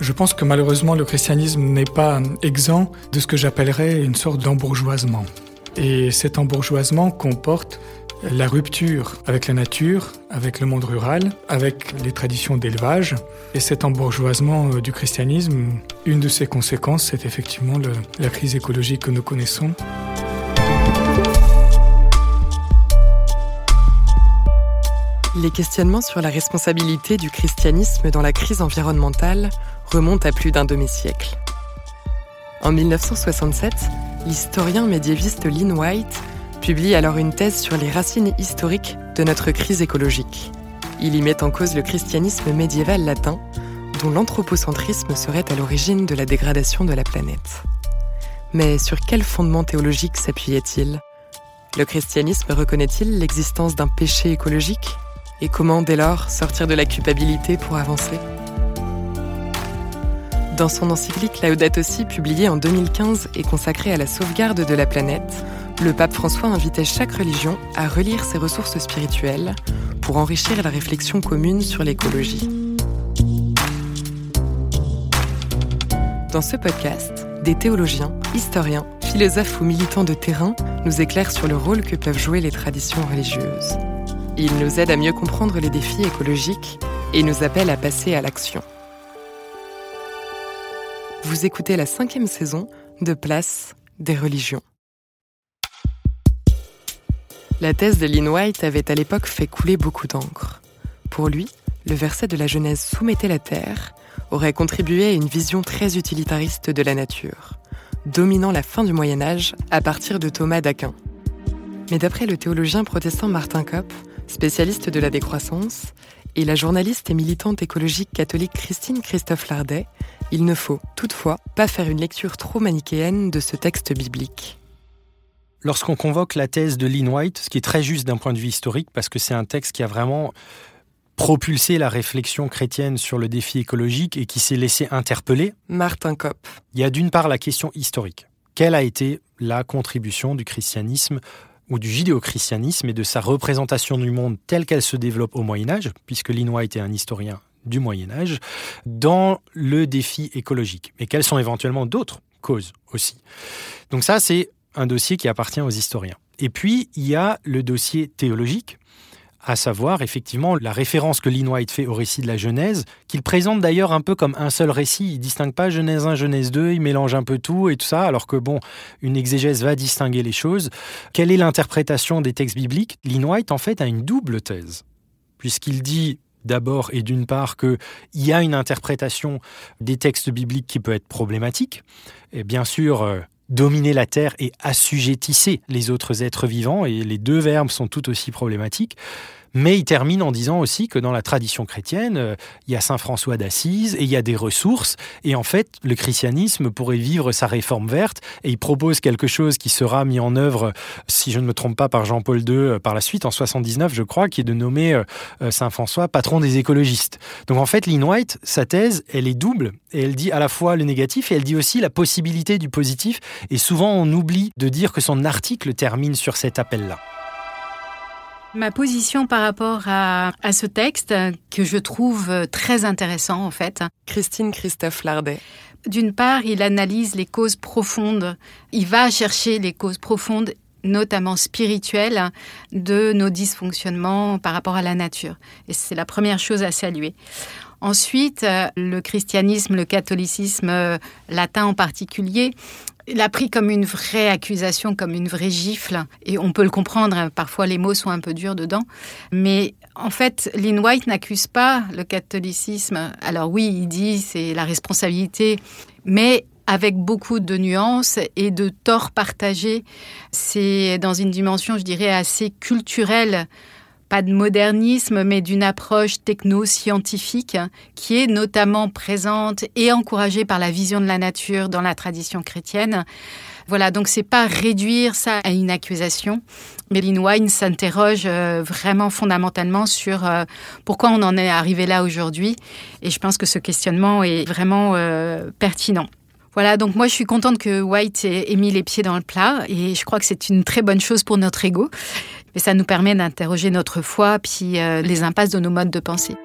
Je pense que malheureusement le christianisme n'est pas exempt de ce que j'appellerais une sorte d'embourgeoisement. Et cet embourgeoisement comporte la rupture avec la nature, avec le monde rural, avec les traditions d'élevage. Et cet embourgeoisement euh, du christianisme, une de ses conséquences, c'est effectivement la crise écologique que nous connaissons. Les questionnements sur la responsabilité du christianisme dans la crise environnementale remontent à plus d'un demi-siècle. En 1967, l'historien médiéviste Lynn White publie alors une thèse sur les racines historiques de notre crise écologique. Il y met en cause le christianisme médiéval latin, dont l'anthropocentrisme serait à l'origine de la dégradation de la planète. Mais sur quel fondement théologique s'appuyait-il? Le christianisme reconnaît-il l'existence d'un péché écologique? Et comment dès lors sortir de la culpabilité pour avancer? Dans son encyclique Laudato publiée en 2015 et consacrée à la sauvegarde de la planète, le pape François invitait chaque religion à relire ses ressources spirituelles pour enrichir la réflexion commune sur l'écologie. Dans ce podcast, des théologiens, historiens, philosophes ou militants de terrain nous éclairent sur le rôle que peuvent jouer les traditions religieuses. Ils nous aident à mieux comprendre les défis écologiques et nous appellent à passer à l'action. Vous écoutez la cinquième saison de Place des religions. La thèse de Lynn White avait à l'époque fait couler beaucoup d'encre. Pour lui, le verset de la Genèse Soumettez la terre aurait contribué à une vision très utilitariste de la nature, dominant la fin du Moyen Âge à partir de Thomas d'Aquin. Mais d'après le théologien protestant Martin Kopp, spécialiste de la décroissance, et la journaliste et militante écologique catholique Christine Christophe Lardet, il ne faut toutefois pas faire une lecture trop manichéenne de ce texte biblique lorsqu'on convoque la thèse de Lynn White, ce qui est très juste d'un point de vue historique, parce que c'est un texte qui a vraiment propulsé la réflexion chrétienne sur le défi écologique et qui s'est laissé interpeller. Martin Kopp. Il y a d'une part la question historique. Quelle a été la contribution du christianisme ou du judéo-christianisme et de sa représentation du monde telle qu'elle se développe au Moyen Âge, puisque White est un historien du Moyen Âge, dans le défi écologique. Et quelles sont éventuellement d'autres causes aussi? Donc ça, c'est un dossier qui appartient aux historiens. Et puis, il y a le dossier théologique, à savoir effectivement la référence que Lynn White fait au récit de la Genèse, qu'il présente d'ailleurs un peu comme un seul récit. Il distingue pas Genèse 1, Genèse 2, il mélange un peu tout et tout ça, alors que bon, une exégèse va distinguer les choses. Quelle est l'interprétation des textes bibliques? Lynn White en fait a une double thèse, puisqu'il dit d'abord et d'une part qu'il y a une interprétation des textes bibliques qui peut être problématique. Et bien sûr, euh, dominer la terre et assujettisser les autres êtres vivants, et les deux verbes sont tout aussi problématiques. Mais il termine en disant aussi que dans la tradition chrétienne, euh, il y a Saint François d'Assise et il y a des ressources. Et en fait, le christianisme pourrait vivre sa réforme verte. Et il propose quelque chose qui sera mis en œuvre, si je ne me trompe pas, par Jean-Paul II euh, par la suite, en 79, je crois, qui est de nommer euh, Saint François patron des écologistes. Donc en fait, Lynn White, sa thèse, elle est double. Et elle dit à la fois le négatif et elle dit aussi la possibilité du positif. Et souvent, on oublie de dire que son article termine sur cet appel-là. Ma position par rapport à, ce texte, que je trouve très intéressant en fait. Christine Christophe Lardet. D'une part, il analyse les causes profondes. Il va chercher les causes profondes notamment spirituelles, de nos dysfonctionnements par rapport à la nature. Et c'est la première chose à saluer. Ensuite, le christianisme, le catholicisme latin en particulier, l'a pris comme une vraie accusation, comme une vraie gifle. Et on peut le comprendre, hein, parfois les mots sont un peu durs dedans. Mais en fait, Lynn White n'accuse pas le catholicisme. Alors oui, il dit c'est la responsabilité, mais avec beaucoup de nuances et de torts partagés. C'est dans une dimension, je dirais, assez culturelle pas de modernisme, mais d'une approche techno-scientifique qui est notamment présente et encouragée par la vision de la nature dans la tradition chrétienne. Voilà, donc c'est pas réduire ça à une accusation. Lynn Wine s'interroge euh, vraiment fondamentalement sur euh, pourquoi on en est arrivé là aujourd'hui. Et je pense que ce questionnement est vraiment euh, pertinent. Voilà, donc moi je suis contente que White ait mis les pieds dans le plat et je crois que c'est une très bonne chose pour notre ego. Mais ça nous permet d'interroger notre foi puis les impasses de nos modes de pensée.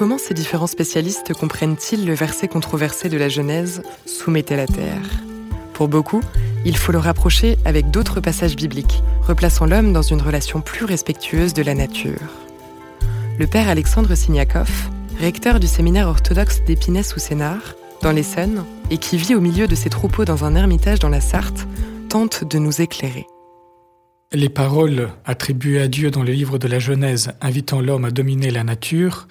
Comment ces différents spécialistes comprennent-ils le verset controversé de la Genèse Soumettez la terre Pour beaucoup, il faut le rapprocher avec d'autres passages bibliques, replaçant l'homme dans une relation plus respectueuse de la nature. Le père Alexandre Signakov, recteur du séminaire orthodoxe d'Épinay sous Sénard, dans l'Essonne, et qui vit au milieu de ses troupeaux dans un ermitage dans la Sarthe, tente de nous éclairer. Les paroles attribuées à Dieu dans le livre de la Genèse invitant l'homme à dominer la nature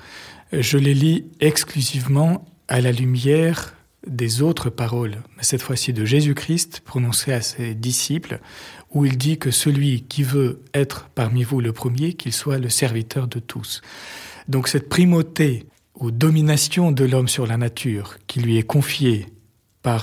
je les lis exclusivement à la lumière des autres paroles, mais cette fois-ci de Jésus-Christ prononcées à ses disciples, où il dit que celui qui veut être parmi vous le premier, qu'il soit le serviteur de tous. Donc cette primauté ou domination de l'homme sur la nature qui lui est confiée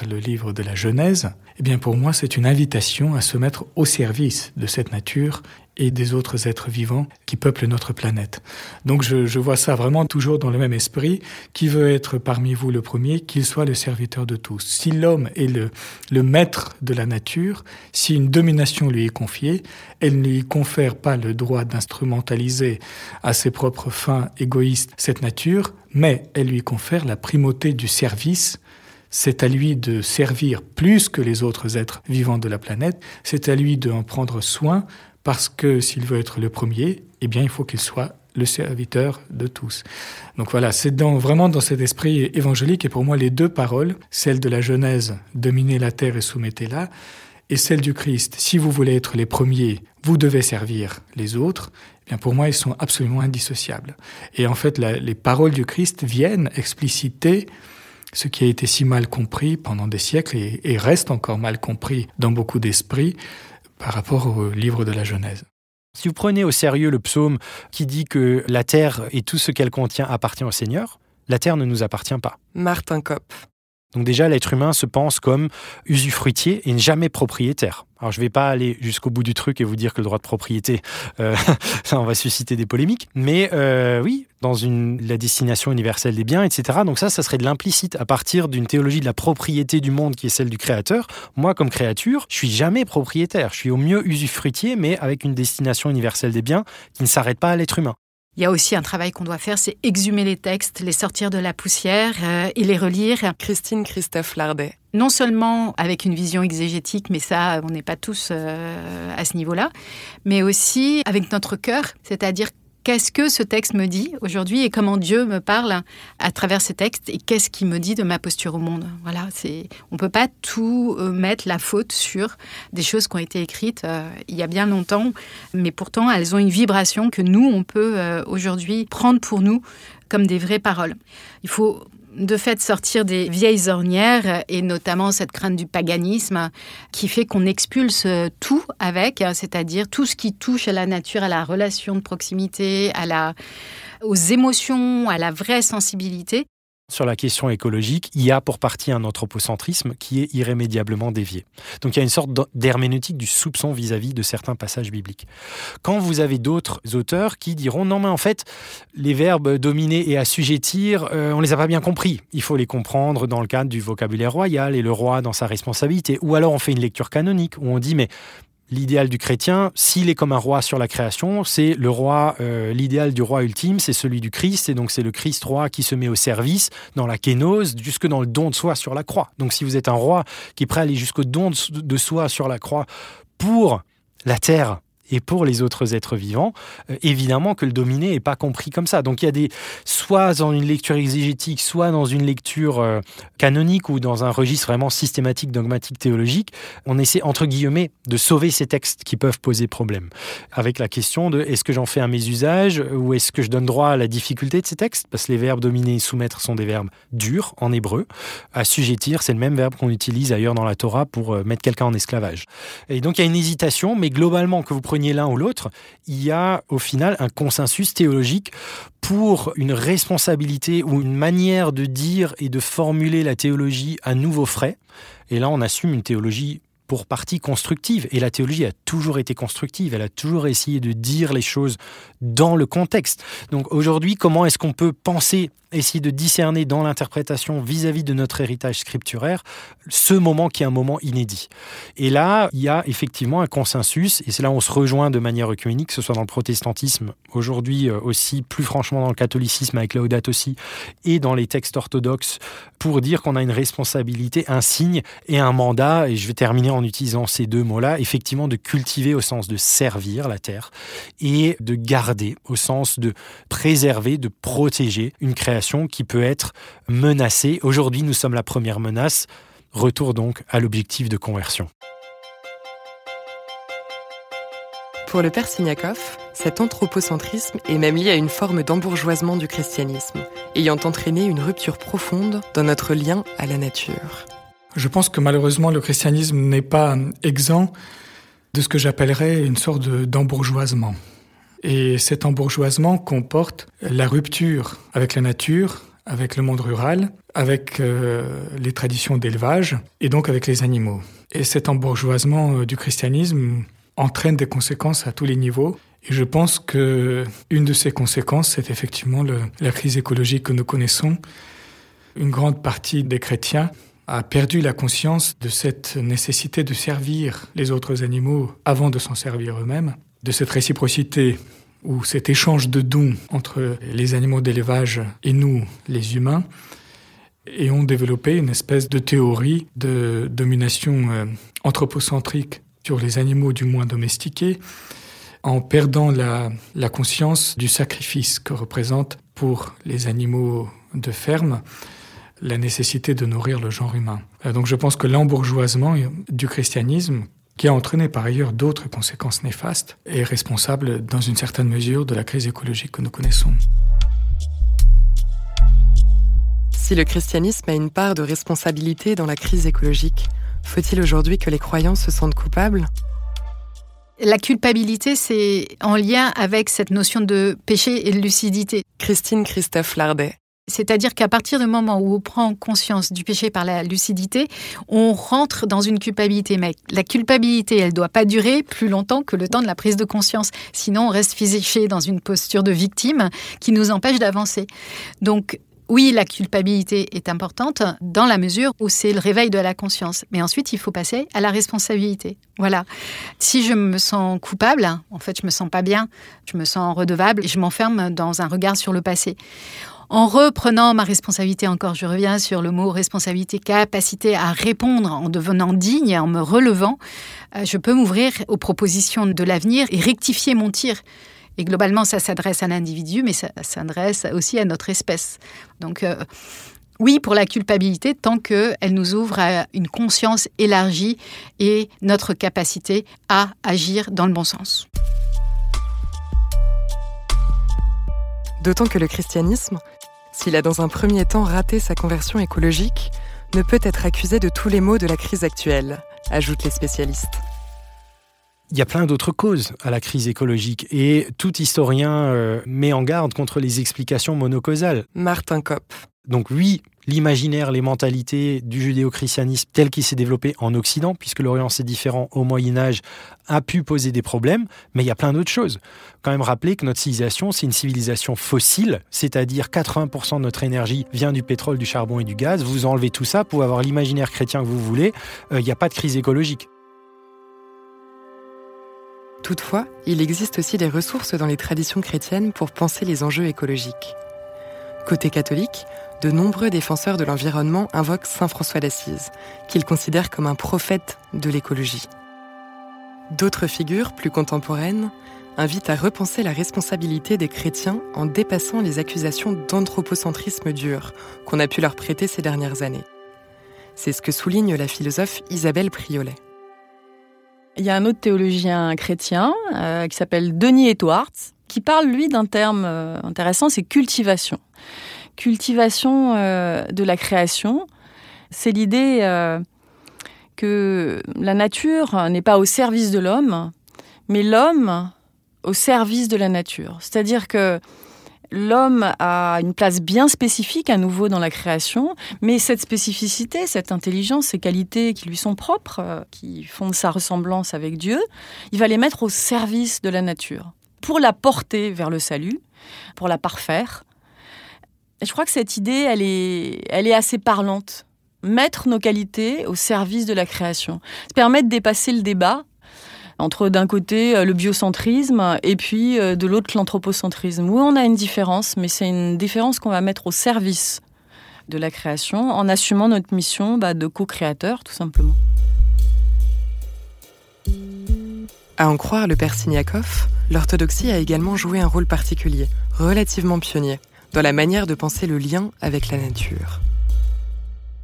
le livre de la Genèse, eh bien pour moi c'est une invitation à se mettre au service de cette nature et des autres êtres vivants qui peuplent notre planète. Donc je, je, vois ça vraiment toujours dans le même esprit. Qui veut être parmi vous le premier, qu'il soit le serviteur de tous. Si l'homme est le, le maître de la nature, si une domination lui est confiée, elle ne lui confère pas le droit d'instrumentaliser à ses propres fins égoïstes cette nature, mais elle lui confère la primauté du service c'est à lui de servir plus que les autres êtres vivants de la planète, c'est à lui d'en prendre soin parce que s'il veut être le premier, eh bien, il faut qu'il soit le serviteur de tous. Donc voilà, c'est dans, vraiment dans cet esprit évangélique, et pour moi, les deux paroles, celle de la Genèse, dominez la terre et soumettez-la, et celle du Christ, si vous voulez être les premiers, vous devez servir les autres, eh bien pour moi, ils sont absolument indissociables. Et en fait, les paroles du Christ viennent expliciter ce qui a été si mal compris pendant des siècles et, et reste encore mal compris dans beaucoup d'esprits, par rapport au livre de la Genèse. Si vous prenez au sérieux le psaume qui dit que la terre et tout ce qu'elle contient appartient au Seigneur, la terre ne nous appartient pas. Martin Kopp. Donc déjà, l'être humain se pense comme usufruitier et ne jamais propriétaire. Alors je ne vais pas aller jusqu'au bout du truc et vous dire que le droit de propriété, euh, ça on va susciter des polémiques, mais euh, oui, dans la destination universelle des biens, etc. Donc ça, ça serait de l'implicite à partir d'une théologie de la propriété du monde qui est celle du créateur. Moi, comme créature, je suis jamais propriétaire. Je suis au mieux usufruitier, mais avec une destination universelle des biens qui ne s'arrête pas à l'être humain. Il y a aussi un travail qu'on doit faire, c'est exhumer les textes, les sortir de la poussière euh, et les relire. Christine Christophe Lardet. Non seulement avec une vision exégétique, mais ça, on n'est pas tous euh, à ce niveau-là, mais aussi avec notre cœur, c'est-à-dire qu'est-ce que ce texte me dit aujourd'hui et comment Dieu me parle à travers ces textes et qu'est-ce qu'il me dit de ma posture au monde? Voilà, c'est on peut pas tout euh, mettre la faute sur des choses qui ont été écrites euh, il y a bien longtemps, mais pourtant elles ont une vibration que nous on peut euh, aujourd'hui prendre pour nous comme des vraies paroles. Il faut de fait sortir des vieilles ornières et notamment cette crainte du paganisme qui fait qu'on expulse tout avec, c'est-à-dire tout ce qui touche à la nature, à la relation de proximité, à la, aux émotions, à la vraie sensibilité. Sur la question écologique, il y a pour partie un anthropocentrisme qui est irrémédiablement dévié. Donc il y a une sorte d'herméneutique du soupçon vis-à-vis de certains passages bibliques. Quand vous avez d'autres auteurs qui diront non mais en fait les verbes dominer et assujettir, euh, on les a pas bien compris. Il faut les comprendre dans le cadre du vocabulaire royal et le roi dans sa responsabilité. Ou alors on fait une lecture canonique où on dit mais l'idéal du chrétien, s'il est comme un roi sur la création, c'est le roi, euh, l'idéal du roi ultime, c'est celui du Christ, et donc c'est le Christ roi qui se met au service dans la kénose, jusque dans le don de soi sur la croix. Donc si vous êtes un roi qui est prêt à aller jusqu'au don de soi sur la croix pour la terre et pour les autres êtres vivants, euh, évidemment que le dominé n'est pas compris comme ça. Donc il y a des, soit dans une lecture exégétique, soit dans une lecture euh, canonique ou dans un registre vraiment systématique, dogmatique, théologique, on essaie entre guillemets de sauver ces textes qui peuvent poser problème. Avec la question de est-ce que j'en fais un mes usages ou est-ce que je donne droit à la difficulté de ces textes? Parce que les verbes dominer et soumettre sont des verbes durs en hébreu. Assujettir, c'est le même verbe qu'on utilise ailleurs dans la Torah pour euh, mettre quelqu'un en esclavage. Et donc il y a une hésitation, mais globalement, que vous l'un ou l'autre, il y a au final un consensus théologique pour une responsabilité ou une manière de dire et de formuler la théologie à nouveau frais. Et là, on assume une théologie pour partie constructive. Et la théologie a toujours été constructive. Elle a toujours essayé de dire les choses dans le contexte. Donc aujourd'hui, comment est-ce qu'on peut penser essayer de discerner dans l'interprétation vis-à-vis de notre héritage scripturaire ce moment qui est un moment inédit. Et là, il y a effectivement un consensus, et c'est là où on se rejoint de manière œcuménique, que ce soit dans le protestantisme, aujourd'hui euh, aussi, plus franchement dans le catholicisme avec Laudato aussi, et dans les textes orthodoxes, pour dire qu'on a une responsabilité, un signe et un mandat, et je vais terminer en utilisant ces deux mots-là, effectivement de cultiver au sens de servir la terre, et de garder au sens de préserver, de protéger une création qui peut être menacée. Aujourd'hui, nous sommes la première menace. Retour donc à l'objectif de conversion. Pour le père Signakov, cet anthropocentrisme est même lié à une forme d'embourgeoisement du christianisme, ayant entraîné une rupture profonde dans notre lien à la nature. Je pense que malheureusement le christianisme n'est pas exempt de ce que j'appellerais une sorte d'embourgeoisement. Et cet embourgeoisement comporte la rupture avec la nature, avec le monde rural, avec euh, les traditions d'élevage et donc avec les animaux. Et cet embourgeoisement euh, du christianisme entraîne des conséquences à tous les niveaux. Et je pense que une de ces conséquences, c'est effectivement la crise écologique que nous connaissons. Une grande partie des chrétiens a perdu la conscience de cette nécessité de servir les autres animaux avant de s'en servir eux-mêmes de cette réciprocité ou cet échange de dons entre les animaux d'élevage et nous, les humains, et ont développé une espèce de théorie de domination euh, anthropocentrique sur les animaux du moins domestiqués, en perdant la, conscience du sacrifice que représente pour les animaux de ferme la nécessité de nourrir le genre humain. Euh, donc je pense que l'embourgeoisement du christianisme qui a entraîné par ailleurs d'autres conséquences néfastes, est responsable dans une certaine mesure de la crise écologique que nous connaissons. Si le christianisme a une part de responsabilité dans la crise écologique, faut-il aujourd'hui que les croyants se sentent coupables? La culpabilité, c'est en lien avec cette notion de péché et de lucidité. Christine Christophe Lardet. C'est-à-dire qu'à partir du moment où on prend conscience du péché par la lucidité, on rentre dans une culpabilité. Mais la culpabilité, elle ne doit pas durer plus longtemps que le temps de la prise de conscience. Sinon, on reste fiché dans une posture de victime qui nous empêche d'avancer. Donc, oui, la culpabilité est importante dans la mesure où c'est le réveil de la conscience. Mais ensuite, il faut passer à la responsabilité. Voilà. Si je me sens coupable, en fait, je me sens pas bien, je me sens redevable et je m'enferme dans un regard sur le passé en reprenant ma responsabilité, encore je reviens sur le mot responsabilité, capacité à répondre en devenant digne, en me relevant, euh, je peux m'ouvrir aux propositions de l'avenir et rectifier mon tir. Et globalement, ça s'adresse à l'individu, mais ça s'adresse aussi à notre espèce. Donc, euh, oui, pour la culpabilité, tant qu'elle nous ouvre à une conscience élargie et notre capacité à agir dans le bon sens. D'autant que le christianisme, s'il a dans un premier temps raté sa conversion écologique, ne peut être accusé de tous les maux de la crise actuelle, ajoutent les spécialistes. Il y a plein d'autres causes à la crise écologique et tout historien euh, met en garde contre les explications monocausales. Martin Kopp. Donc oui, l'imaginaire, les mentalités du judéo-christianisme tel qu'il s'est développé en Occident, puisque l'Orient c'est différent au Moyen Âge, a pu poser des problèmes, mais il y a plein d'autres choses. Quand même rappeler que notre civilisation, c'est une civilisation fossile, c'est-à-dire 80% de notre énergie vient du pétrole, du charbon et du gaz. Vous enlevez tout ça, pour avoir l'imaginaire chrétien que vous voulez, euh, il n'y a pas de crise écologique. Toutefois, il existe aussi des ressources dans les traditions chrétiennes pour penser les enjeux écologiques. Côté catholique, de nombreux défenseurs de l'environnement invoquent Saint François d'Assise, qu'ils considèrent comme un prophète de l'écologie. D'autres figures, plus contemporaines, invitent à repenser la responsabilité des chrétiens en dépassant les accusations d'anthropocentrisme dur qu'on a pu leur prêter ces dernières années. C'est ce que souligne la philosophe Isabelle Priolet. Il y a un autre théologien chrétien euh, qui s'appelle Denis Edwards, qui parle, lui, d'un terme euh, intéressant, c'est cultivation. Cultivation euh, de la création, c'est l'idée que la nature n'est pas au service de l'homme, mais l'homme au service de la nature. C'est-à-dire que l'homme a une place bien spécifique à nouveau dans la création, mais cette spécificité, cette intelligence, ces qualités qui lui sont propres, euh, qui font de sa ressemblance avec Dieu, il va les mettre au service de la nature, pour la porter vers le salut, pour la parfaire. Je crois que cette idée, elle est, elle est assez parlante. Mettre nos qualités au service de la création. Ça permet de dépasser le débat entre d'un côté euh, le biocentrisme et puis euh, de l'autre l'anthropocentrisme. Oui, on a une différence, mais c'est une différence qu'on va mettre au service de la création en assumant notre mission bah, de co-créateur, tout simplement. À en croire le père Signakov, l'orthodoxie a également joué un rôle particulier, relativement pionnier, dans la manière de penser le lien avec la nature.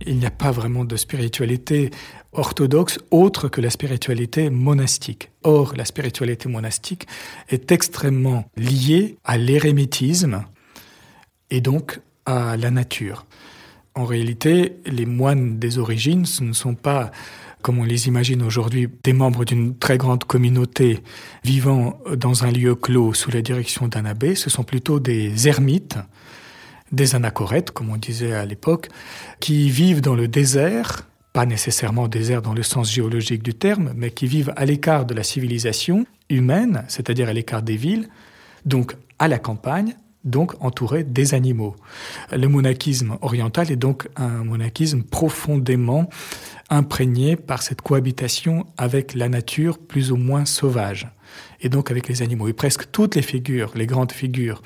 Il n'y a pas vraiment de spiritualité orthodoxe autre que la spiritualité monastique. Or, la spiritualité monastique est extrêmement liée à l'érémitisme et donc à la nature. En réalité, les moines des origines, ce ne sont pas, comme on les imagine aujourd'hui, des membres d'une très grande communauté vivant dans un lieu clos sous la direction d'un abbé, ce sont plutôt des ermites des anachorètes, comme on disait à l'époque, qui vivent dans le désert, pas nécessairement désert dans le sens géologique du terme, mais qui vivent à l'écart de la civilisation humaine, c'est-à-dire à, l'écart des villes, donc à la campagne, donc entourés des animaux. Le monachisme oriental est donc un monachisme profondément imprégné par cette cohabitation avec la nature plus ou moins sauvage, et donc avec les animaux. Et presque toutes les figures, les grandes figures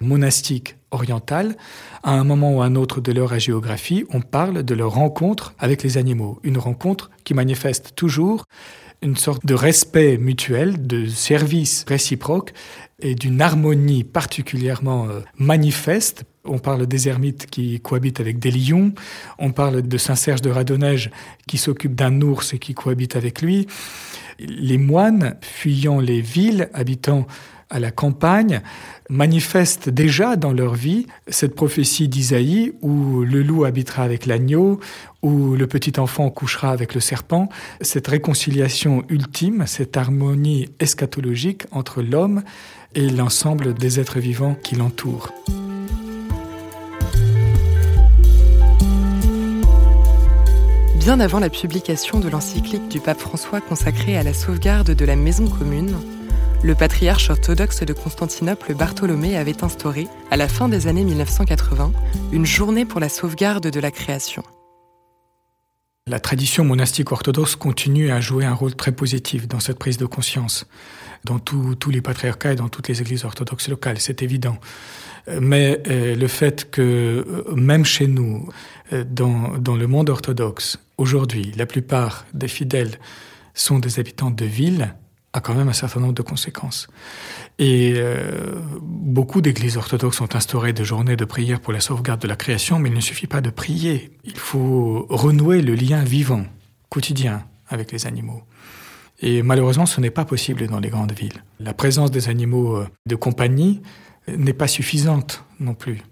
monastiques orientales, à un moment ou à un autre de leur géographie, on parle de leur rencontre avec les animaux. Une rencontre qui manifeste toujours une sorte de respect mutuel, de service réciproque et d'une harmonie particulièrement euh, manifeste. On parle des ermites qui cohabitent avec des lions, on parle de Saint-Serge de Radonège qui s'occupe d'un ours et qui cohabite avec lui. Les moines, fuyant les villes, habitant à la campagne manifestent déjà dans leur vie cette prophétie d'Isaïe où le loup habitera avec l'agneau, où le petit enfant couchera avec le serpent, cette réconciliation ultime, cette harmonie eschatologique entre l'homme et l'ensemble des êtres vivants qui l'entourent. Bien avant la publication de l'encyclique du pape François consacrée à la sauvegarde de la maison commune, le patriarche orthodoxe de Constantinople Bartholomé avait instauré, à la fin des années 1980, une journée pour la sauvegarde de la création. La tradition monastique orthodoxe continue à jouer un rôle très positif dans cette prise de conscience, dans tous les patriarcats et dans toutes les églises orthodoxes locales, c'est évident. Mais euh, le fait que, euh, même chez nous, euh, dans, dans le monde orthodoxe, aujourd'hui, la plupart des fidèles sont des habitants de villes, a quand même un certain nombre de conséquences. Et euh, beaucoup d'églises orthodoxes ont instauré des journées de prière pour la sauvegarde de la création, mais il ne suffit pas de prier. Il faut renouer le lien vivant, quotidien, avec les animaux. Et malheureusement, ce n'est pas possible dans les grandes villes. La présence des animaux euh, de compagnie n'est pas suffisante non plus.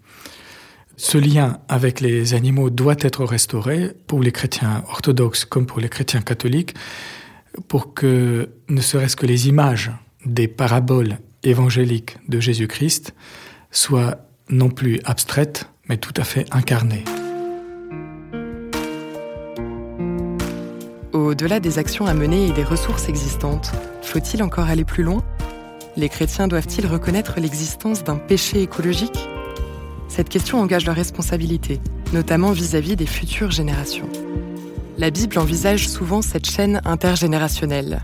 Ce lien avec les animaux doit être restauré pour les chrétiens orthodoxes comme pour les chrétiens catholiques pour que ne serait-ce que les images des paraboles évangéliques de Jésus-Christ soient non plus abstraites, mais tout à fait incarnées. Au-delà des actions à mener et des ressources existantes, faut-il encore aller plus loin? Les chrétiens doivent-ils reconnaître l'existence d'un péché écologique? Cette question engage leur responsabilité, notamment vis-à-vis -vis des futures générations la Bible envisage souvent cette chaîne intergénérationnelle.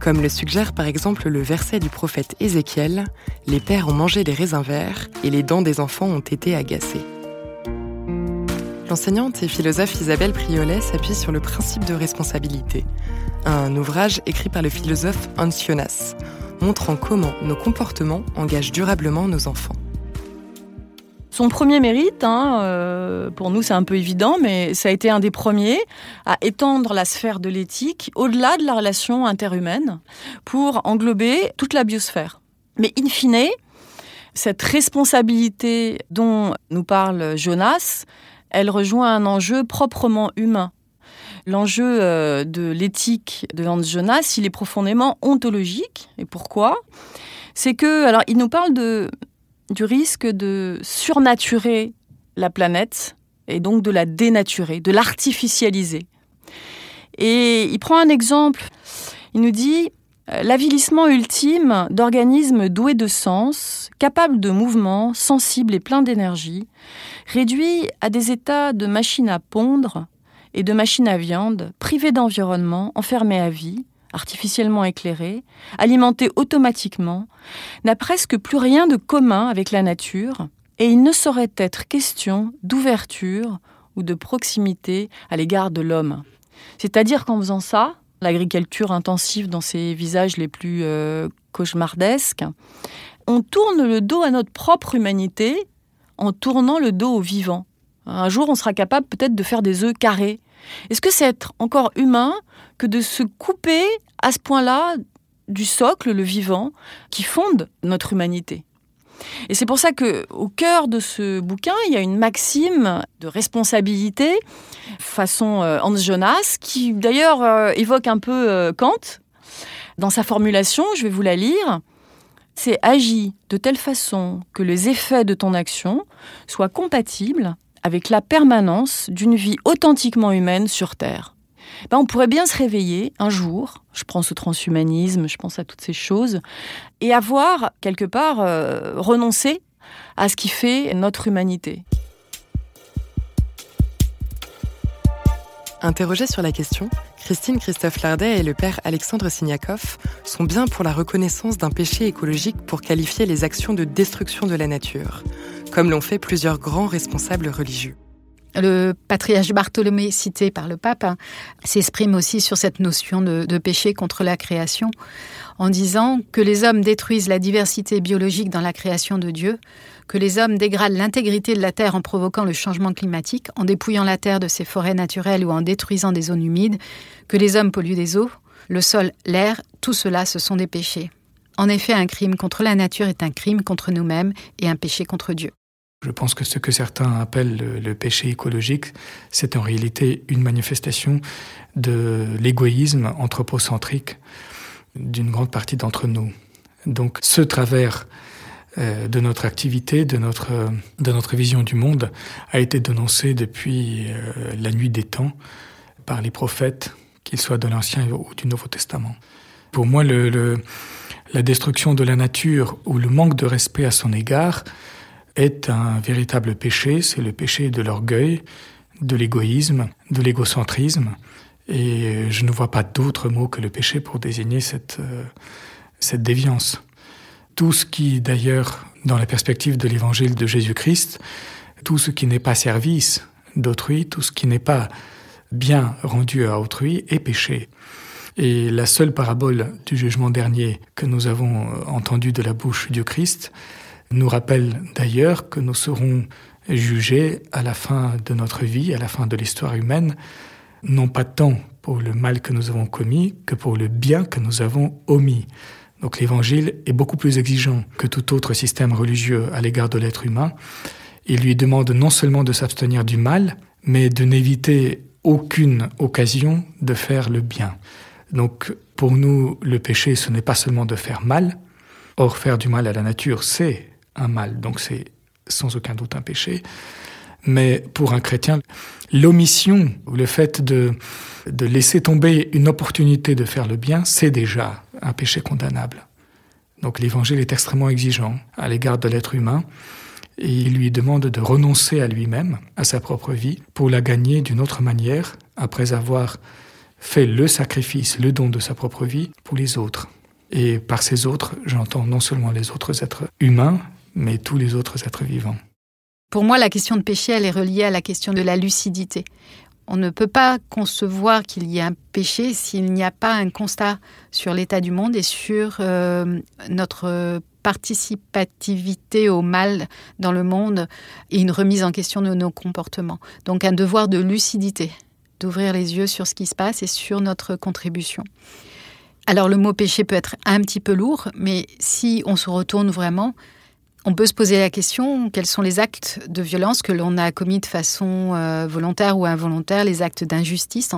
Comme le suggère par exemple le verset du prophète Ézéchiel, les pères ont mangé des raisins verts et les dents des enfants ont été agacées. l'enseignante et philosophe Isabelle Priolet s'appuie sur le principe de responsabilité, un ouvrage écrit par le philosophe Hans Jonas, montrant comment nos comportements engagent durablement nos enfants. Son premier mérite, hein, euh, pour nous c'est un peu évident, mais ça a été un des premiers à étendre la sphère de l'éthique au-delà de la relation interhumaine pour englober toute la biosphère. Mais in fine, cette responsabilité dont nous parle Jonas, elle rejoint un enjeu proprement humain. L'enjeu euh, de l'éthique de Hans Jonas, il est profondément ontologique. Et pourquoi? C'est que, alors, il nous parle de, du risque de surnaturer la planète et donc de la dénaturer, de l'artificialiser. Et il prend un exemple. Il nous dit euh, l'avilissement ultime d'organismes doués de sens, capables de mouvement, sensibles et pleins d'énergie, réduits à des états de machines à pondre et de machines à viande, privés d'environnement, enfermés à vie, artificiellement éclairés, alimentés automatiquement, n'a presque plus rien de commun avec la nature, et il ne saurait être question d'ouverture ou de proximité à l'égard de l'homme. C'est-à-dire qu'en faisant ça, l'agriculture intensive dans ses visages les plus euh, cauchemardesques, on tourne le dos à notre propre humanité en tournant le dos au vivant. Un jour, on sera capable peut-être de faire des œufs carrés. Est-ce que c'est être encore humain que de se couper à ce point-là du socle, le vivant, qui fonde notre humanité et c'est pour ça que, au cœur de ce bouquin, il y a une maxime de responsabilité façon euh, Hans Jonas, qui d'ailleurs euh, évoque un peu euh, Kant. Dans sa formulation, je vais vous la lire. C'est agis de telle façon que les effets de ton action soient compatibles avec la permanence d'une vie authentiquement humaine sur Terre. Ben, on pourrait bien se réveiller un jour, je pense au transhumanisme, je pense à toutes ces choses, et avoir quelque part euh, renoncé à ce qui fait notre humanité. Interrogés sur la question, Christine Christophe Lardet et le père Alexandre Signakov sont bien pour la reconnaissance d'un péché écologique pour qualifier les actions de destruction de la nature, comme l'ont fait plusieurs grands responsables religieux. Le patriarche Bartholomé, cité par le pape, hein, s'exprime aussi sur cette notion de, de, péché contre la création, en disant que les hommes détruisent la diversité biologique dans la création de Dieu, que les hommes dégradent l'intégrité de la Terre en provoquant le changement climatique, en dépouillant la Terre de ses forêts naturelles ou en détruisant des zones humides, que les hommes polluent des eaux, le sol, l'air, tout cela, ce sont des péchés. En effet, un crime contre la nature est un crime contre nous-mêmes et un péché contre Dieu. Je pense que ce que certains appellent le, péché écologique, c'est en réalité une manifestation de l'égoïsme anthropocentrique d'une grande partie d'entre nous. Donc ce travers euh, de notre activité, de notre, de notre vision du monde, a été dénoncé depuis euh, la nuit des temps par les prophètes, qu'ils soient de l'Ancien ou du Nouveau Testament. Pour moi, la destruction de la nature ou le manque de respect à son égard est un véritable péché, c'est le péché de l'orgueil, de l'égoïsme, de l'égocentrisme, et je ne vois pas d'autre mot que le péché pour désigner cette, euh, cette déviance. Tout ce qui, d'ailleurs, dans la perspective de l'évangile de Jésus-Christ, tout ce qui n'est pas service d'autrui, tout ce qui n'est pas bien rendu à autrui est péché. Et la seule parabole du jugement dernier que nous avons entendue de la bouche du Christ, nous rappelle d'ailleurs que nous serons jugés à la fin de notre vie, à la fin de l'histoire humaine, non pas tant pour le mal que nous avons commis que pour le bien que nous avons omis. Donc l'évangile est beaucoup plus exigeant que tout autre système religieux à l'égard de l'être humain. Il lui demande non seulement de s'abstenir du mal, mais de n'éviter aucune occasion de faire le bien. Donc pour nous, le péché, ce n'est pas seulement de faire mal. Or, faire du mal à la nature, c'est un mal, donc c'est sans aucun doute un péché. Mais pour un chrétien, l'omission, le fait de, de laisser tomber une opportunité de faire le bien, c'est déjà un péché condamnable. Donc l'évangile est extrêmement exigeant à l'égard de l'être humain et il lui demande de renoncer à lui-même, à sa propre vie, pour la gagner d'une autre manière, après avoir fait le sacrifice, le don de sa propre vie pour les autres. Et par ces autres, j'entends non seulement les autres êtres humains, mais tous les autres êtres vivants. Pour moi, la question de péché, elle est reliée à la question de la lucidité. On ne peut pas concevoir qu'il y ait un péché s'il n'y a pas un constat sur l'état du monde et sur euh, notre participativité au mal dans le monde et une remise en question de nos comportements. Donc un devoir de lucidité, d'ouvrir les yeux sur ce qui se passe et sur notre contribution. Alors le mot péché peut être un petit peu lourd, mais si on se retourne vraiment, on peut se poser la question quels sont les actes de violence que l'on a commis de façon euh, volontaire ou involontaire, les actes d'injustice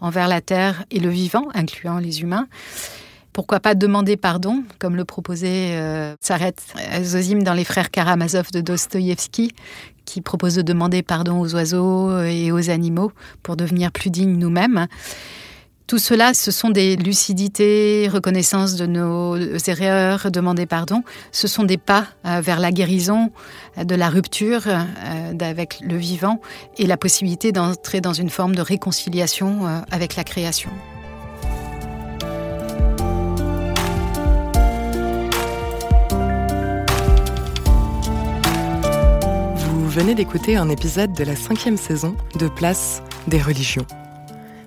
envers la terre et le vivant, incluant les humains? Pourquoi pas demander pardon, comme le proposait euh, Zozim dans Les Frères Karamazov de Dostoïevski, qui propose de demander pardon aux oiseaux et aux animaux pour devenir plus dignes nous-mêmes. Tout cela, ce sont des lucidités, reconnaissance de nos erreurs, demander pardon. Ce sont des pas euh, vers la guérison, euh, de la rupture euh, avec le vivant et la possibilité d'entrer dans une forme de réconciliation avec la création. Vous venez d'écouter un épisode de la cinquième saison de Place des religions.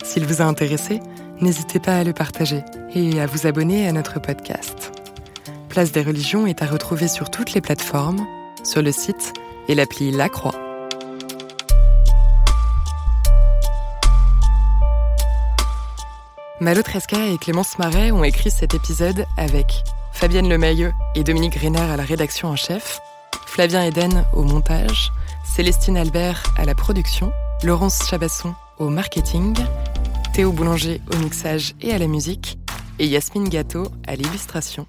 S'il vous a intéressé, n'hésitez pas à le partager et à vous abonner à notre podcast. Place des religions est à retrouver sur toutes les plateformes, sur le site et l'appli La Croix. Malo Tresca et Clémence Marais ont écrit cet épisode avec Fabienne Lemayeux et Dominique Reynard à la rédaction en chef, Flavien Eden au montage, Célestine Albert à la production, Laurence Chabasson au marketing Théo Boulanger au mixage et à la musique, et Yasmine Gâteau à l'illustration.